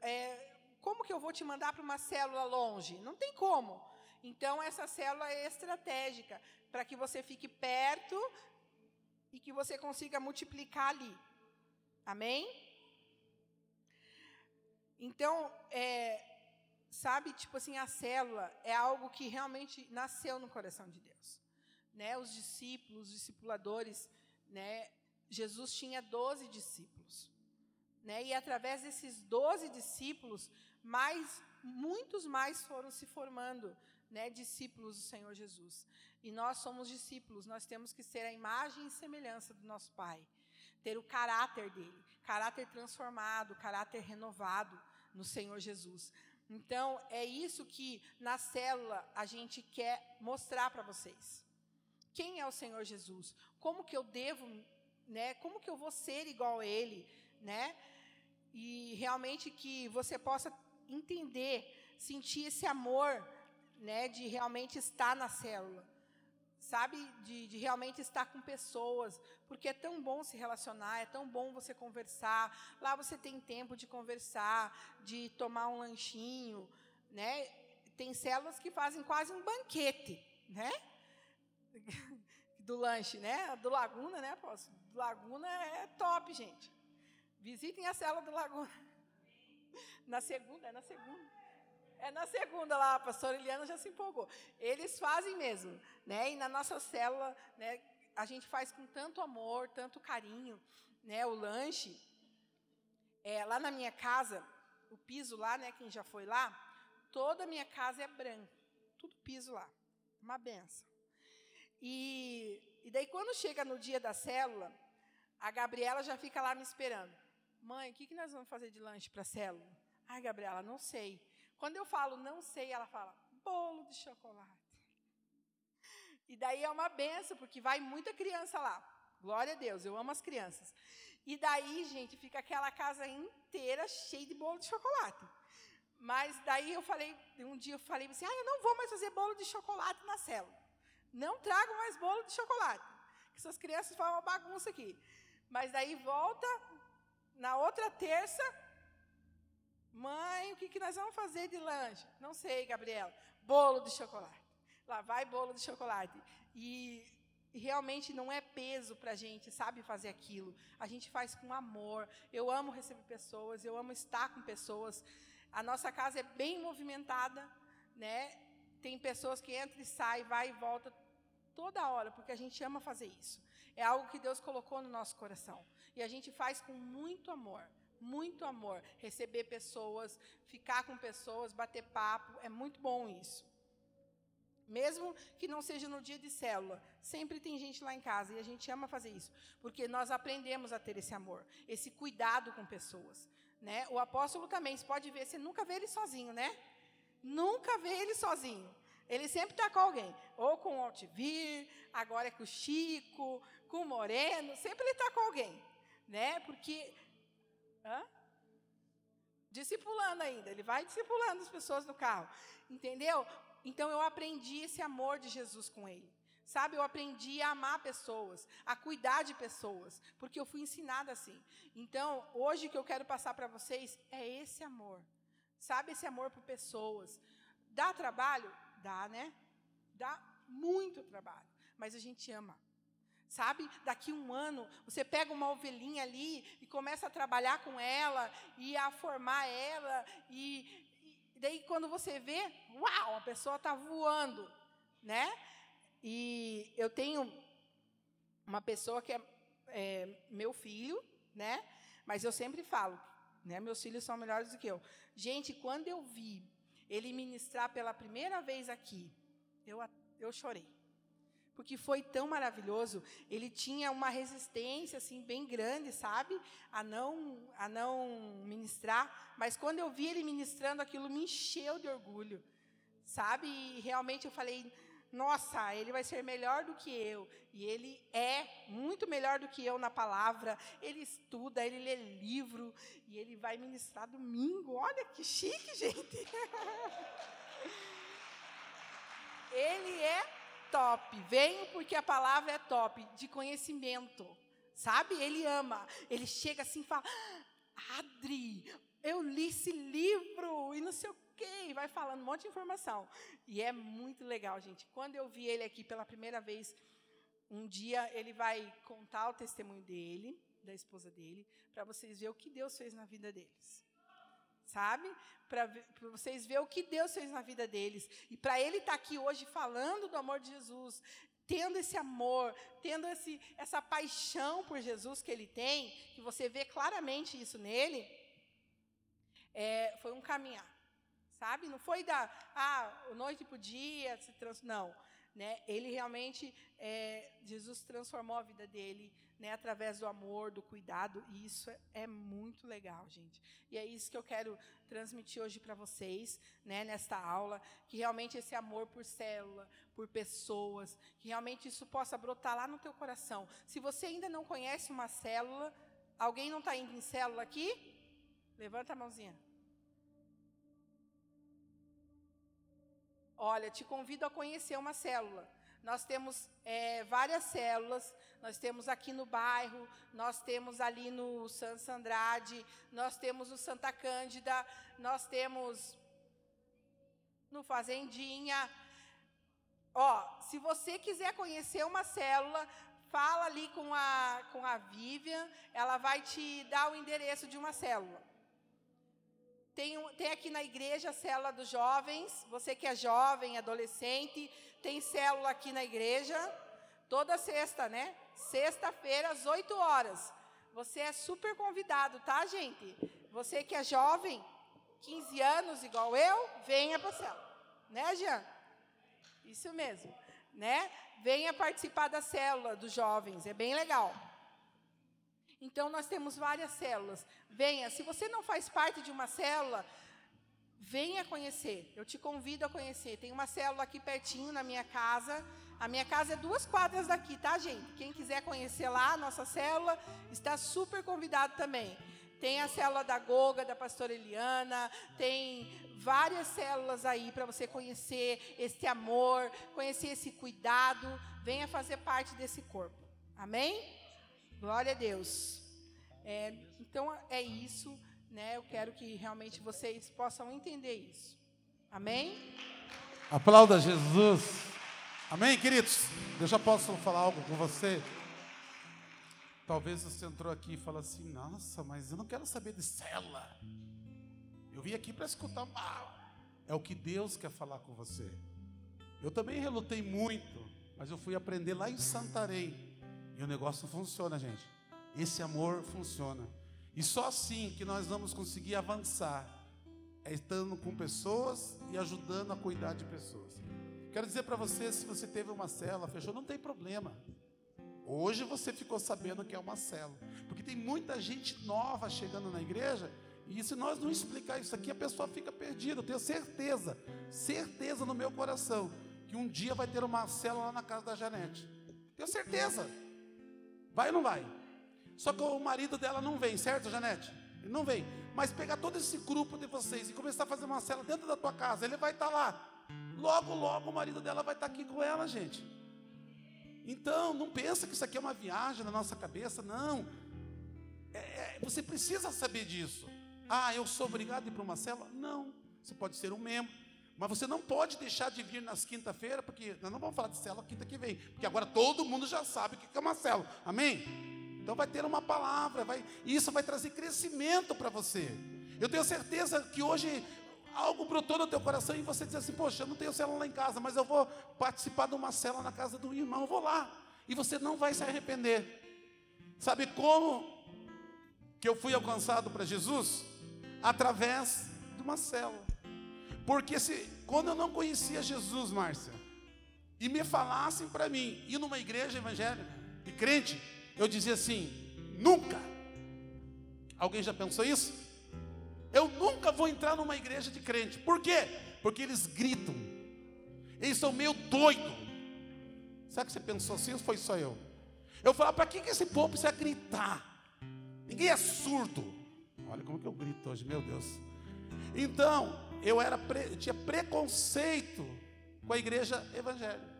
é, como que eu vou te mandar para uma célula longe? Não tem como. Então, essa célula é estratégica para que você fique perto e que você consiga multiplicar ali. Amém? Então, é, sabe, tipo assim, a célula é algo que realmente nasceu no coração de Deus. Né? Os discípulos, os discipuladores, né? Jesus tinha 12 discípulos. Né? E através desses 12 discípulos, mais, muitos mais foram se formando, né, discípulos do Senhor Jesus. E nós somos discípulos, nós temos que ser a imagem e semelhança do nosso Pai, ter o caráter dele, caráter transformado, caráter renovado no Senhor Jesus. Então, é isso que na célula a gente quer mostrar para vocês. Quem é o Senhor Jesus? Como que eu devo, né? Como que eu vou ser igual a ele, né? E realmente que você possa entender, sentir esse amor, né, de realmente estar na célula, sabe, de, de, realmente estar com pessoas, porque é tão bom se relacionar, é tão bom você conversar. Lá você tem tempo de conversar, de tomar um lanchinho, né? Tem células que fazem quase um banquete, né? Do lanche, né? Do Laguna, né, apóstolo? Do Laguna é top, gente. Visitem a célula do Laguna. Na segunda, é na segunda. É na segunda lá, a pastora Eliana já se empolgou. Eles fazem mesmo, né? E na nossa célula, né, a gente faz com tanto amor, tanto carinho, né, o lanche. É, lá na minha casa, o piso lá, né, quem já foi lá, toda a minha casa é branco, tudo piso lá. Uma benção. E E daí, quando chega no dia da célula, a Gabriela já fica lá me esperando. Mãe, o que, que nós vamos fazer de lanche para a célula? Ai, Gabriela, não sei. Quando eu falo não sei, ela fala bolo de chocolate. E daí é uma benção, porque vai muita criança lá. Glória a Deus, eu amo as crianças. E daí, gente, fica aquela casa inteira cheia de bolo de chocolate. Mas daí eu falei, um dia eu falei assim, ah, eu não vou mais fazer bolo de chocolate na célula. Não trago mais bolo de chocolate. Que essas crianças fazem uma bagunça aqui. Mas daí volta, na outra terça, mãe, o que, que nós vamos fazer de lanche? Não sei, Gabriela. Bolo de chocolate. Lá vai bolo de chocolate. E, realmente não é peso para a gente, sabe, fazer aquilo. A gente faz com amor. Eu amo receber pessoas, eu amo estar com pessoas. A nossa casa é bem movimentada, né? Tem pessoas que entram e saem, vai e volta toda hora, porque a gente ama fazer isso. É algo que Deus colocou no nosso coração. E a gente faz com muito amor, muito amor. Receber pessoas, ficar com pessoas, bater papo, é muito bom isso. Mesmo que não seja no dia de célula, sempre tem gente lá em casa e a gente ama fazer isso, porque nós aprendemos a ter esse amor, esse cuidado com pessoas. Né? O apóstolo também, você pode ver, você nunca vê ele sozinho, né? Nunca vê ele sozinho. Ele sempre está com alguém, ou com o Altivir, agora é com o Chico, com o Moreno, sempre ele está com alguém, né? Porque. Hã? Discipulando ainda, ele vai discipulando as pessoas no carro, entendeu? Então eu aprendi esse amor de Jesus com ele. Sabe, eu aprendi a amar pessoas, a cuidar de pessoas, porque eu fui ensinada assim. Então, hoje que eu quero passar para vocês é esse amor. Sabe, esse amor por pessoas. Dá trabalho? Dá, né? Dá muito trabalho, mas a gente ama. Sabe, daqui um ano, você pega uma ovelhinha ali e começa a trabalhar com ela e a formar ela, e, e daí quando você vê, uau, a pessoa está voando, né? E eu tenho uma pessoa que é, é, meu filho, né? Mas eu sempre falo, né? Meus filhos são melhores do que eu. Gente, quando eu vi ele ministrar pela primeira vez aqui, eu, eu chorei. Porque foi tão maravilhoso, ele tinha uma resistência assim bem grande, sabe? A não a não ministrar, mas quando eu vi ele ministrando aquilo me encheu de orgulho. Sabe? E realmente eu falei, nossa, ele vai ser melhor do que eu. E ele é muito melhor do que eu na palavra. Ele estuda, ele lê livro e ele vai ministrar domingo. Olha que chique, gente. ele é top. Venho porque a palavra é top, de conhecimento. Sabe? Ele ama. Ele chega assim e fala: Adri, eu li esse livro e não sei o quê, vai falando um monte de informação. E é muito legal, gente. Quando eu vi ele aqui pela primeira vez, um dia ele vai contar o testemunho dele, da esposa dele, para vocês verem o que Deus fez na vida deles. Sabe? Para vocês verem o que Deus fez na vida deles. E para ele estar tá aqui hoje falando do amor de Jesus, tendo esse amor, tendo esse, essa paixão por Jesus que ele tem, que você vê claramente isso nele, é, foi um caminhar sabe? Não foi da ah, noite para o dia, se trans... não. Né? Ele realmente, é, Jesus transformou a vida dele né, através do amor, do cuidado, e isso é, é muito legal, gente. E é isso que eu quero transmitir hoje para vocês, né, nesta aula, que realmente esse amor por célula, por pessoas, que realmente isso possa brotar lá no teu coração. Se você ainda não conhece uma célula, alguém não está indo em célula aqui? Levanta a mãozinha. Olha, te convido a conhecer uma célula. Nós temos é, várias células, nós temos aqui no bairro, nós temos ali no Santos Andrade, nós temos o Santa Cândida, nós temos no Fazendinha. Ó, se você quiser conhecer uma célula, fala ali com a, com a Vivian, ela vai te dar o endereço de uma célula. Tem, tem aqui na igreja a célula dos jovens. Você que é jovem, adolescente, tem célula aqui na igreja. Toda sexta, né? Sexta-feira, às 8 horas. Você é super convidado, tá, gente? Você que é jovem, 15 anos, igual eu, venha para a célula. Né, Jean? Isso mesmo. né? Venha participar da célula dos jovens, é bem legal. Então, nós temos várias células. Venha, se você não faz parte de uma célula, venha conhecer. Eu te convido a conhecer. Tem uma célula aqui pertinho na minha casa. A minha casa é duas quadras daqui, tá, gente? Quem quiser conhecer lá a nossa célula, está super convidado também. Tem a célula da Goga, da pastora Eliana, tem várias células aí para você conhecer esse amor, conhecer esse cuidado. Venha fazer parte desse corpo. Amém? Glória a Deus. É, então é isso, né? Eu quero que realmente vocês possam entender isso. Amém? Aplauda Jesus. Amém, queridos? Eu já posso falar algo com você? Talvez você entrou aqui e falou assim: Nossa, mas eu não quero saber de cela. Eu vim aqui para escutar mal. É o que Deus quer falar com você. Eu também relutei muito, mas eu fui aprender lá em Santarém. E o negócio funciona, gente. Esse amor funciona. E só assim que nós vamos conseguir avançar. É estando com pessoas e ajudando a cuidar de pessoas. Quero dizer para você, se você teve uma cela, fechou, não tem problema. Hoje você ficou sabendo que é uma célula. Porque tem muita gente nova chegando na igreja. E se nós não explicar isso aqui, a pessoa fica perdida. Eu tenho certeza, certeza no meu coração, que um dia vai ter uma célula na casa da Janete. Tenho certeza. Vai ou não vai? Só que o marido dela não vem, certo, Janete? Ele não vem. Mas pegar todo esse grupo de vocês e começar a fazer uma célula dentro da tua casa, ele vai estar lá. Logo, logo o marido dela vai estar aqui com ela, gente. Então, não pensa que isso aqui é uma viagem na nossa cabeça, não. É, é, você precisa saber disso. Ah, eu sou obrigado a ir para uma célula? Não. Você pode ser um membro. Mas você não pode deixar de vir nas quinta-feira, porque nós não vamos falar de célula quinta que vem, porque agora todo mundo já sabe o que é uma célula. Amém? Então vai ter uma palavra, vai, e isso vai trazer crescimento para você. Eu tenho certeza que hoje algo brotou no teu coração e você diz assim: Poxa, eu não tenho célula lá em casa, mas eu vou participar de uma célula na casa do irmão, eu vou lá. E você não vai se arrepender. Sabe como que eu fui alcançado para Jesus? Através de uma célula. Porque se, quando eu não conhecia Jesus, Márcia, e me falassem para mim, ir numa igreja evangélica e crente, eu dizia assim: nunca. Alguém já pensou isso? Nunca vou entrar numa igreja de crente. Por quê? Porque eles gritam. Eles são meio doidos. Sabe que você pensou assim ou foi só eu? Eu falava, para que, que esse povo precisa gritar? Ninguém é surdo. Olha como que eu grito hoje, meu Deus. Então, eu era eu tinha preconceito com a igreja evangélica.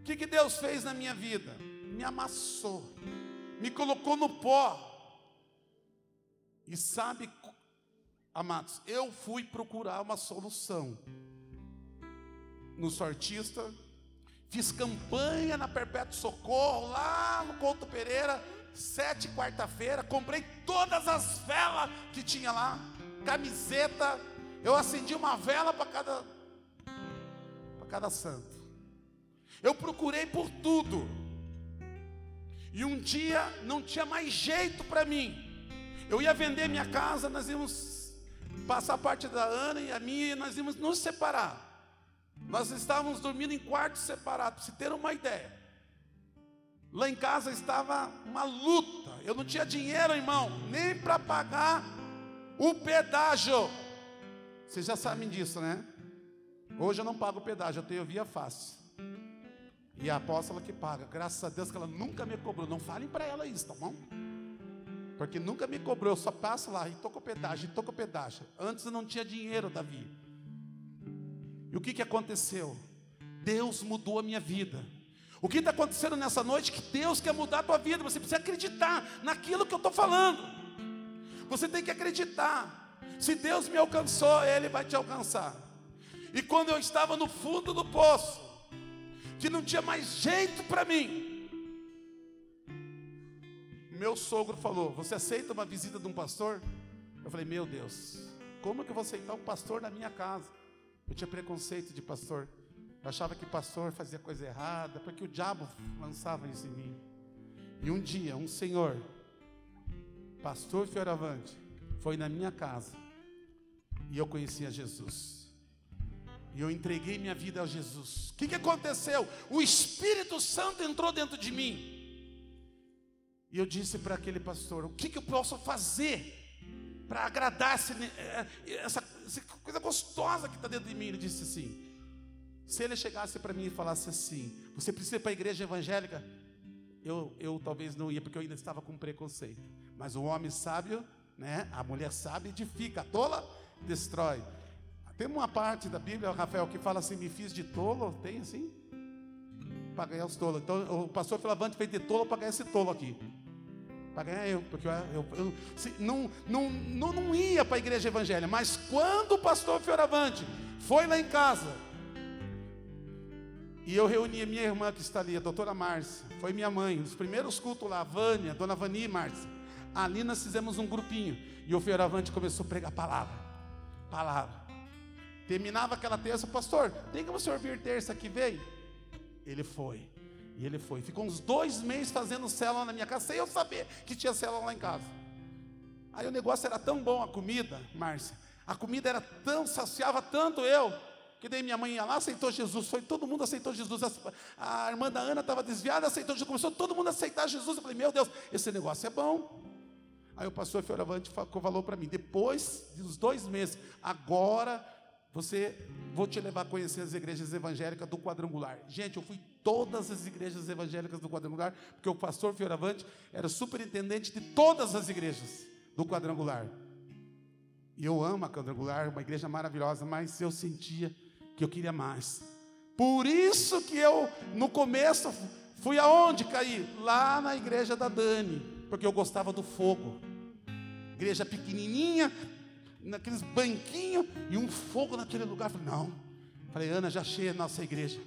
O que, que Deus fez na minha vida? Me amassou, me colocou no pó. E sabe Amados, eu fui procurar uma solução no sortista, fiz campanha na Perpétuo Socorro, lá no Couto Pereira, sete quarta-feira, comprei todas as velas que tinha lá, camiseta, eu acendi uma vela para cada para cada santo. Eu procurei por tudo. E um dia não tinha mais jeito para mim. Eu ia vender minha casa, nós íamos passar a parte da Ana e a minha, e nós íamos nos separar. Nós estávamos dormindo em quartos separados, para se ter uma ideia. Lá em casa estava uma luta. Eu não tinha dinheiro, irmão, nem para pagar o pedágio. Vocês já sabem disso, né? Hoje eu não pago o pedágio, eu tenho via fácil. E a apóstola que paga, graças a Deus que ela nunca me cobrou. Não falem para ela isso, tá bom? Porque nunca me cobrou, eu só passo lá e tô com pedágio, e tô com pedágio. Antes eu não tinha dinheiro, Davi. E o que, que aconteceu? Deus mudou a minha vida. O que está acontecendo nessa noite? Que Deus quer mudar a tua vida. Você precisa acreditar naquilo que eu estou falando. Você tem que acreditar. Se Deus me alcançou, Ele vai te alcançar. E quando eu estava no fundo do poço, que não tinha mais jeito para mim, meu sogro falou: Você aceita uma visita de um pastor? Eu falei: Meu Deus, como que eu vou aceitar um pastor na minha casa? Eu tinha preconceito de pastor. Eu achava que pastor fazia coisa errada, porque o diabo lançava isso em mim. E um dia, um senhor, pastor Fioravante, foi na minha casa e eu conhecia Jesus. E eu entreguei minha vida a Jesus. O que, que aconteceu? O Espírito Santo entrou dentro de mim. E eu disse para aquele pastor: o que, que eu posso fazer para agradar esse, eh, essa, essa, coisa gostosa que está dentro de mim? Ele disse assim: se ele chegasse para mim e falasse assim: você precisa ir para a igreja evangélica? Eu, eu talvez não ia, porque eu ainda estava com preconceito. Mas o homem sábio, né? A mulher sábia edifica, a tola destrói. Tem uma parte da Bíblia, Rafael, que fala assim: me fiz de tolo. Tem assim? Para ganhar os tolos. Então o pastor Filavante fez de tolo para ganhar esse tolo aqui. Para ganhar eu, porque eu, eu, eu se, não, não, não, não ia para a igreja evangélica, mas quando o pastor Fioravante foi lá em casa, e eu reuni a minha irmã que está ali, a doutora Márcia, foi minha mãe, os primeiros cultos lá, a Vânia, a dona Vani e Márcia. Ali nós fizemos um grupinho, e o Fioravante começou a pregar palavra. Palavra. Terminava aquela terça, pastor, tem que o senhor vir terça que veio? Ele foi. E ele foi. Ficou uns dois meses fazendo célula na minha casa, sem eu saber que tinha célula lá em casa. Aí o negócio era tão bom, a comida, Márcia. A comida era tão, saciava tanto eu, que daí minha mãe ia lá, aceitou Jesus. Foi, todo mundo aceitou Jesus. A, a irmã da Ana estava desviada, aceitou Jesus. Começou todo mundo a aceitar Jesus. Eu falei, meu Deus, esse negócio é bom. Aí o pastor Fioravante falou para mim, depois dos dois meses, agora você, vou te levar a conhecer as igrejas evangélicas do quadrangular. Gente, eu fui todas as igrejas evangélicas do quadrangular, porque o pastor Fioravante era superintendente de todas as igrejas do quadrangular. E eu amo a quadrangular, uma igreja maravilhosa, mas eu sentia que eu queria mais. Por isso que eu, no começo, fui aonde cair? Lá na igreja da Dani, porque eu gostava do fogo. Igreja pequenininha, naqueles banquinhos e um fogo naquele lugar. Falei, não. Falei, Ana, já achei a nossa igreja.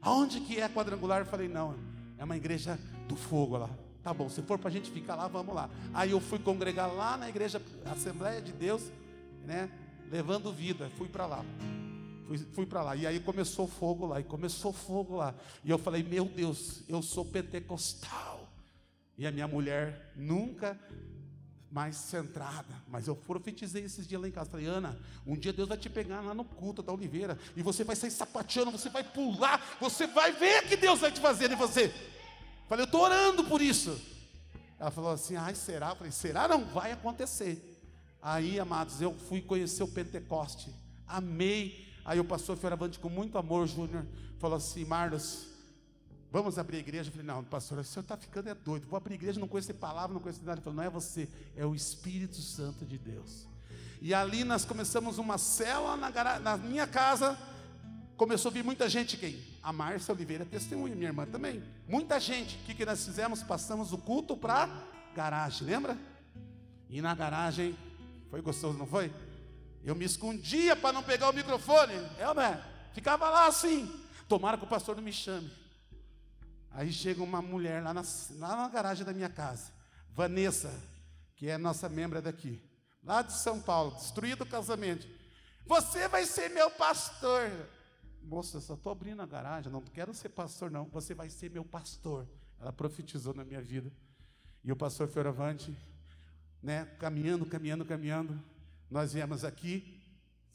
Aonde que é quadrangular? Falei, não, é uma igreja do fogo lá. Tá bom, se for para a gente ficar lá, vamos lá. Aí eu fui congregar lá na igreja Assembleia de Deus, né? Levando vida, fui para lá. Fui, fui para lá. E aí começou fogo lá, e começou fogo lá. E eu falei, meu Deus, eu sou pentecostal. E a minha mulher nunca mais centrada. Mas eu profetizei esses dias lá em casa. Falei, Ana, um dia Deus vai te pegar lá no culto da Oliveira. E você vai sair sapateando, você vai pular, você vai ver que Deus vai te fazer em você. Falei, eu estou orando por isso. Ela falou assim, ai, será? Falei, será? Não, vai acontecer. Aí, amados, eu fui conhecer o Pentecoste. Amei. Aí o pastor Fioravante, com muito amor, Júnior, falou assim, Marlos, Vamos abrir a igreja? Eu falei, não, pastor, o senhor está ficando é doido. Vou abrir a igreja, não conheço palavra, não conheço nada. Ele falou, não é você, é o Espírito Santo de Deus. E ali nós começamos uma cela na, na minha casa. Começou a vir muita gente, quem? A Márcia Oliveira testemunha, minha irmã também. Muita gente. O que, que nós fizemos? Passamos o culto para garagem, lembra? E na garagem, foi gostoso, não foi? Eu me escondia para não pegar o microfone. É, né? Ficava lá assim. Tomara que o pastor não me chame. Aí chega uma mulher lá na, lá na garagem da minha casa, Vanessa, que é nossa membra daqui, lá de São Paulo, destruído o casamento. Você vai ser meu pastor. Moça, só estou abrindo a garagem, não quero ser pastor, não. Você vai ser meu pastor. Ela profetizou na minha vida. E o pastor Fioravante, né, caminhando, caminhando, caminhando, nós viemos aqui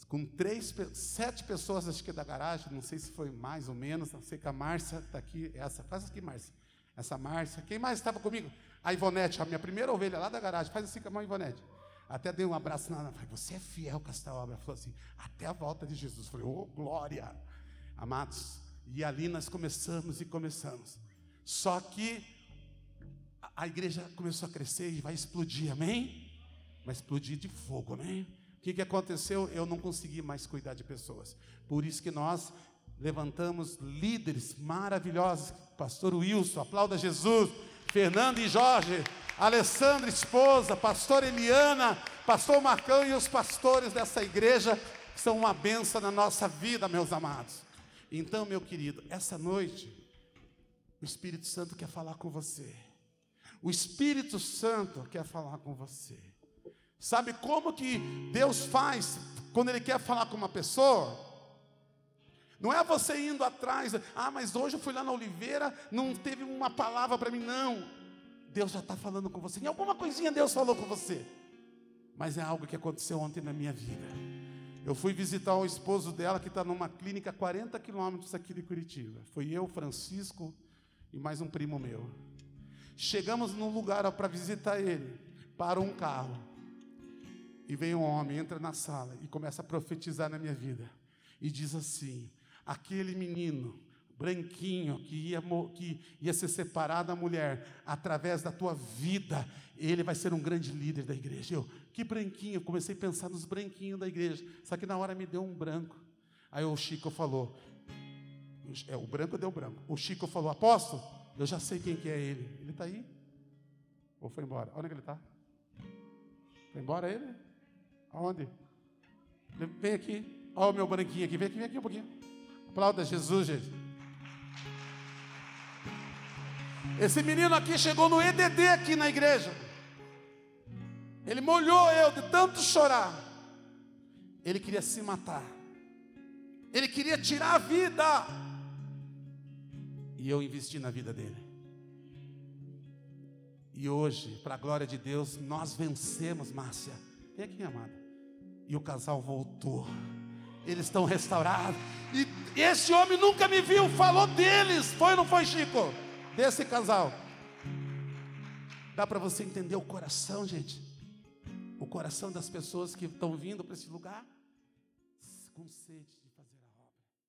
com três, sete pessoas, acho que da garagem, não sei se foi mais ou menos, não sei que a Márcia está aqui, essa, faz aqui, Márcia, essa Márcia, quem mais estava comigo? A Ivonete, a minha primeira ovelha lá da garagem, faz assim com a mão, Ivonete. Até dei um abraço na falei, você é fiel com esta obra. Falou assim, até a volta de Jesus. falei, oh, glória, amados. E ali nós começamos e começamos. Só que a, igreja começou a crescer e vai explodir, amém? Vai explodir de fogo, amém? Que, que aconteceu? Eu não consegui mais cuidar de pessoas. Por isso que nós levantamos líderes maravilhosos. Pastor Wilson, aplauda Jesus. Fernando e Jorge, Alessandra, esposa, pastor Eliana, pastor Marcão e os pastores dessa igreja são uma benção na nossa vida, meus amados. Então, meu querido, essa noite, o Espírito Santo quer falar com você. O Espírito Santo quer falar com você. Sabe como que Deus faz quando Ele quer falar com uma pessoa? Não é você indo atrás, ah, mas hoje eu fui lá na Oliveira, não teve uma palavra para mim, não. Deus já está falando com você. Em alguma coisinha Deus falou com você. Mas é algo que aconteceu ontem na minha vida. Eu fui visitar o esposo dela, que está numa clínica a 40 quilômetros aqui de Curitiba. Foi eu, Francisco e mais um primo meu. Chegamos num lugar para visitar ele. Para um carro. E vem um homem, entra na sala e começa a profetizar na minha vida. E diz assim: aquele menino branquinho que ia, que ia ser separado da mulher através da tua vida, ele vai ser um grande líder da igreja. Eu, que branquinho, comecei a pensar nos branquinhos da igreja. Só que na hora me deu um branco. Aí o Chico falou, é, o branco deu branco. O Chico falou, apóstolo, eu já sei quem que é ele. Ele está aí? Ou foi embora? Onde é ele está? Foi embora ele? Aonde? Vem aqui. Olha o meu branquinho aqui. Vem aqui, vem aqui um pouquinho. Aplauda Jesus, gente. Esse menino aqui chegou no EDD aqui na igreja. Ele molhou eu de tanto chorar. Ele queria se matar. Ele queria tirar a vida. E eu investi na vida dele. E hoje, para a glória de Deus, nós vencemos, Márcia. Vem aqui, amada. E o casal voltou. Eles estão restaurados. E esse homem nunca me viu, falou deles. Foi ou não foi, Chico? Desse casal. Dá para você entender o coração, gente? o coração das pessoas que estão vindo para esse lugar com sede.